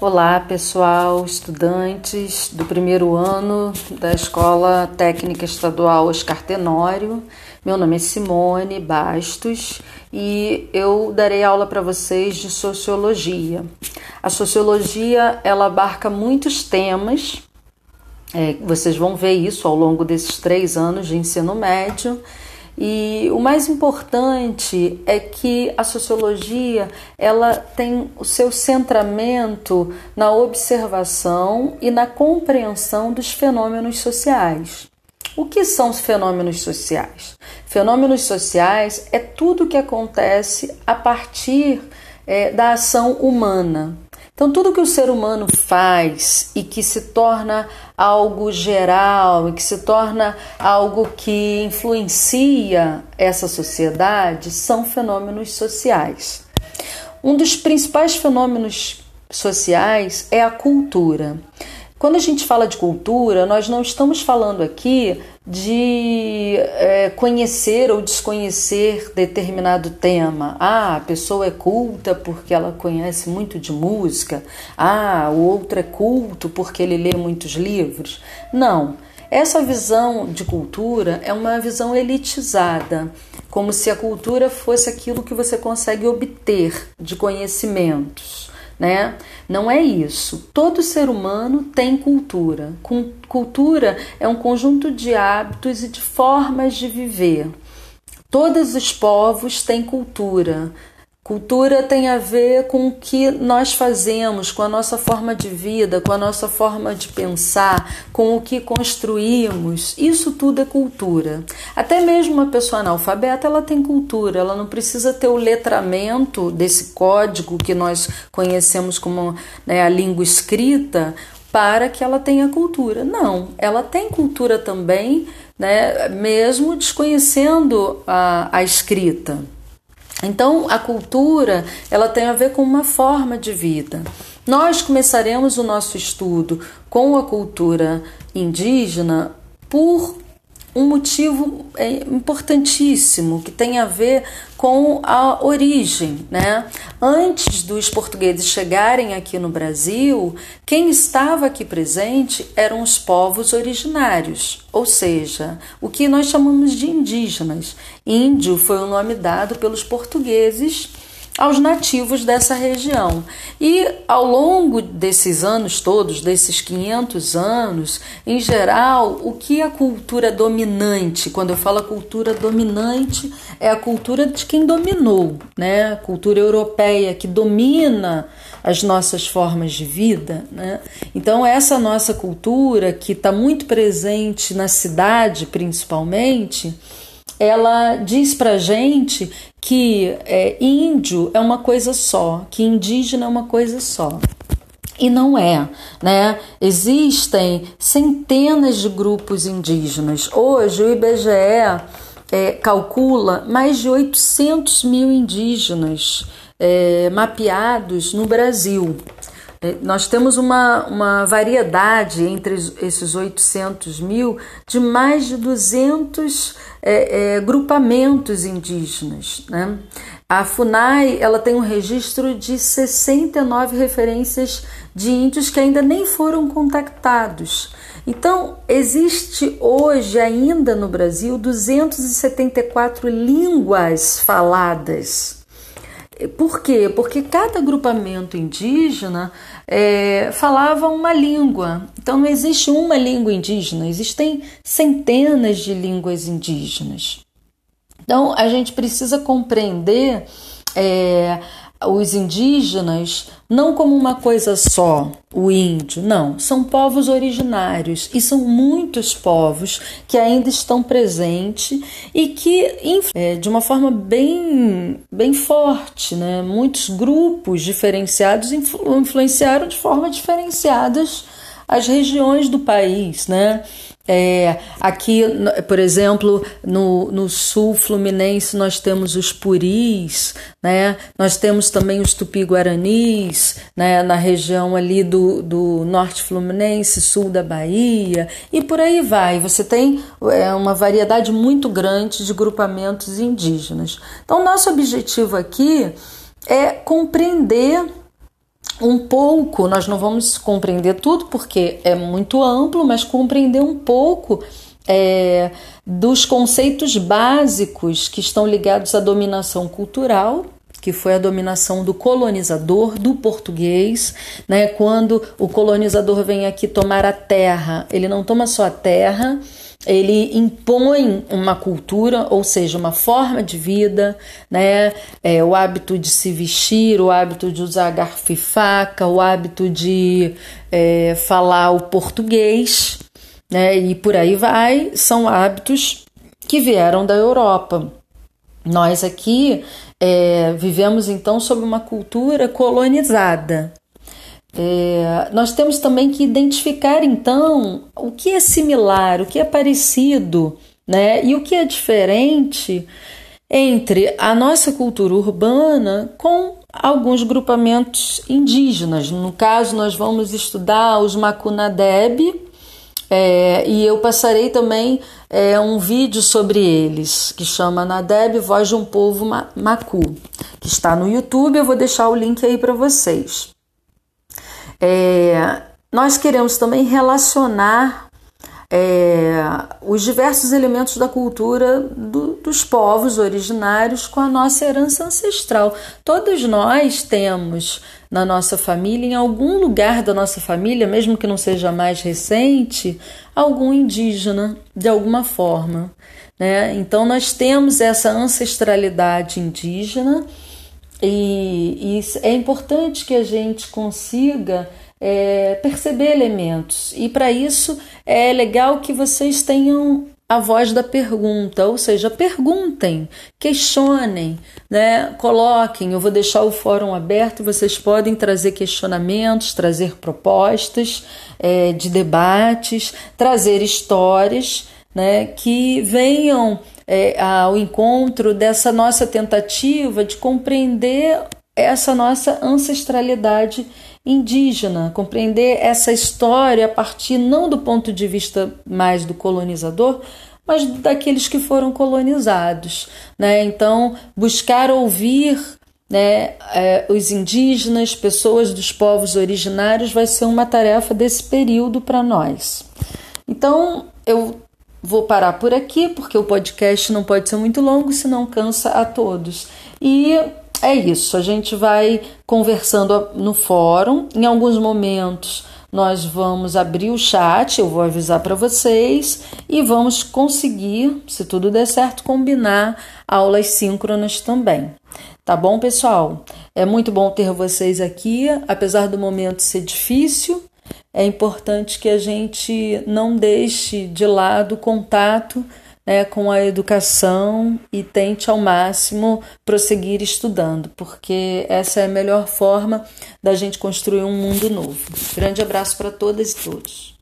Olá, pessoal, estudantes do primeiro ano da Escola Técnica Estadual Oscar Tenório. Meu nome é Simone Bastos e eu darei aula para vocês de sociologia. A sociologia ela abarca muitos temas. É, vocês vão ver isso ao longo desses três anos de ensino médio e o mais importante é que a sociologia ela tem o seu centramento na observação e na compreensão dos fenômenos sociais. O que são os fenômenos sociais? Fenômenos sociais é tudo que acontece a partir é, da ação humana. Então, tudo que o ser humano faz e que se torna algo geral e que se torna algo que influencia essa sociedade são fenômenos sociais. Um dos principais fenômenos sociais é a cultura. Quando a gente fala de cultura, nós não estamos falando aqui de é, conhecer ou desconhecer determinado tema. Ah, a pessoa é culta porque ela conhece muito de música. Ah, o outro é culto porque ele lê muitos livros. Não. Essa visão de cultura é uma visão elitizada, como se a cultura fosse aquilo que você consegue obter de conhecimentos né? Não é isso. Todo ser humano tem cultura. Cultura é um conjunto de hábitos e de formas de viver. Todos os povos têm cultura. Cultura tem a ver com o que nós fazemos, com a nossa forma de vida, com a nossa forma de pensar, com o que construímos. Isso tudo é cultura. Até mesmo uma pessoa analfabeta, ela tem cultura, ela não precisa ter o letramento desse código que nós conhecemos como né, a língua escrita para que ela tenha cultura. Não, ela tem cultura também, né, mesmo desconhecendo a, a escrita. Então, a cultura, ela tem a ver com uma forma de vida. Nós começaremos o nosso estudo com a cultura indígena por um motivo é, importantíssimo que tem a ver com a origem, né? Antes dos portugueses chegarem aqui no Brasil, quem estava aqui presente eram os povos originários, ou seja, o que nós chamamos de indígenas. Índio foi o nome dado pelos portugueses aos nativos dessa região. E ao longo desses anos todos, desses 500 anos, em geral, o que a cultura dominante, quando eu falo cultura dominante, é a cultura de quem dominou, né? A cultura europeia que domina as nossas formas de vida, né? Então essa nossa cultura que está muito presente na cidade, principalmente, ela diz para gente que é, índio é uma coisa só, que indígena é uma coisa só. E não é, né? Existem centenas de grupos indígenas. Hoje o IBGE é, calcula mais de 800 mil indígenas é, mapeados no Brasil. É, nós temos uma, uma variedade entre esses 800 mil de mais de 200 é, é, grupamentos indígenas. Né? A FUNAI ela tem um registro de 69 referências de índios que ainda nem foram contactados. Então, existe hoje ainda no Brasil 274 línguas faladas por quê? Porque cada agrupamento indígena é, falava uma língua. Então não existe uma língua indígena, existem centenas de línguas indígenas. Então a gente precisa compreender é, os indígenas não como uma coisa só, o índio, não, são povos originários e são muitos povos que ainda estão presentes e que, é, de uma forma bem, bem forte, né, muitos grupos diferenciados influenciaram de forma diferenciadas as regiões do país, né? É, aqui, por exemplo, no, no sul fluminense, nós temos os puris, né? nós temos também os tupi-guaranis, né? na região ali do, do norte fluminense, sul da Bahia, e por aí vai. Você tem é, uma variedade muito grande de grupamentos indígenas. Então, nosso objetivo aqui é compreender um pouco, nós não vamos compreender tudo porque é muito amplo, mas compreender um pouco é, dos conceitos básicos que estão ligados à dominação cultural, que foi a dominação do colonizador, do português, né? Quando o colonizador vem aqui tomar a terra, ele não toma só a terra, ele impõe uma cultura, ou seja, uma forma de vida, né? É, o hábito de se vestir, o hábito de usar garfo e faca, o hábito de é, falar o português, né? E por aí vai, são hábitos que vieram da Europa. Nós aqui é, vivemos então sob uma cultura colonizada, é, nós temos também que identificar então o que é similar, o que é parecido, né? E o que é diferente entre a nossa cultura urbana com alguns grupamentos indígenas. No caso, nós vamos estudar os Macunadeb, é, e eu passarei também é, um vídeo sobre eles, que chama Nadeb, Voz de um Povo Macu, que está no YouTube. Eu vou deixar o link aí para vocês. É, nós queremos também relacionar é, os diversos elementos da cultura do, dos povos originários com a nossa herança ancestral. Todos nós temos na nossa família, em algum lugar da nossa família, mesmo que não seja mais recente, algum indígena de alguma forma. Né? Então, nós temos essa ancestralidade indígena e, e é importante que a gente consiga é, perceber elementos. E para isso é legal que vocês tenham a voz da pergunta, ou seja, perguntem, questionem, né? coloquem. Eu vou deixar o fórum aberto, vocês podem trazer questionamentos, trazer propostas é, de debates, trazer histórias né? que venham é, ao encontro dessa nossa tentativa de compreender essa nossa ancestralidade indígena, compreender essa história a partir não do ponto de vista mais do colonizador, mas daqueles que foram colonizados. Né? Então, buscar ouvir né, é, os indígenas, pessoas dos povos originários, vai ser uma tarefa desse período para nós. Então, eu Vou parar por aqui porque o podcast não pode ser muito longo, senão cansa a todos. E é isso, a gente vai conversando no fórum. Em alguns momentos nós vamos abrir o chat, eu vou avisar para vocês e vamos conseguir, se tudo der certo, combinar aulas síncronas também. Tá bom, pessoal? É muito bom ter vocês aqui, apesar do momento ser difícil é importante que a gente não deixe de lado o contato né, com a educação e tente ao máximo prosseguir estudando, porque essa é a melhor forma da gente construir um mundo novo. Grande abraço para todas e todos.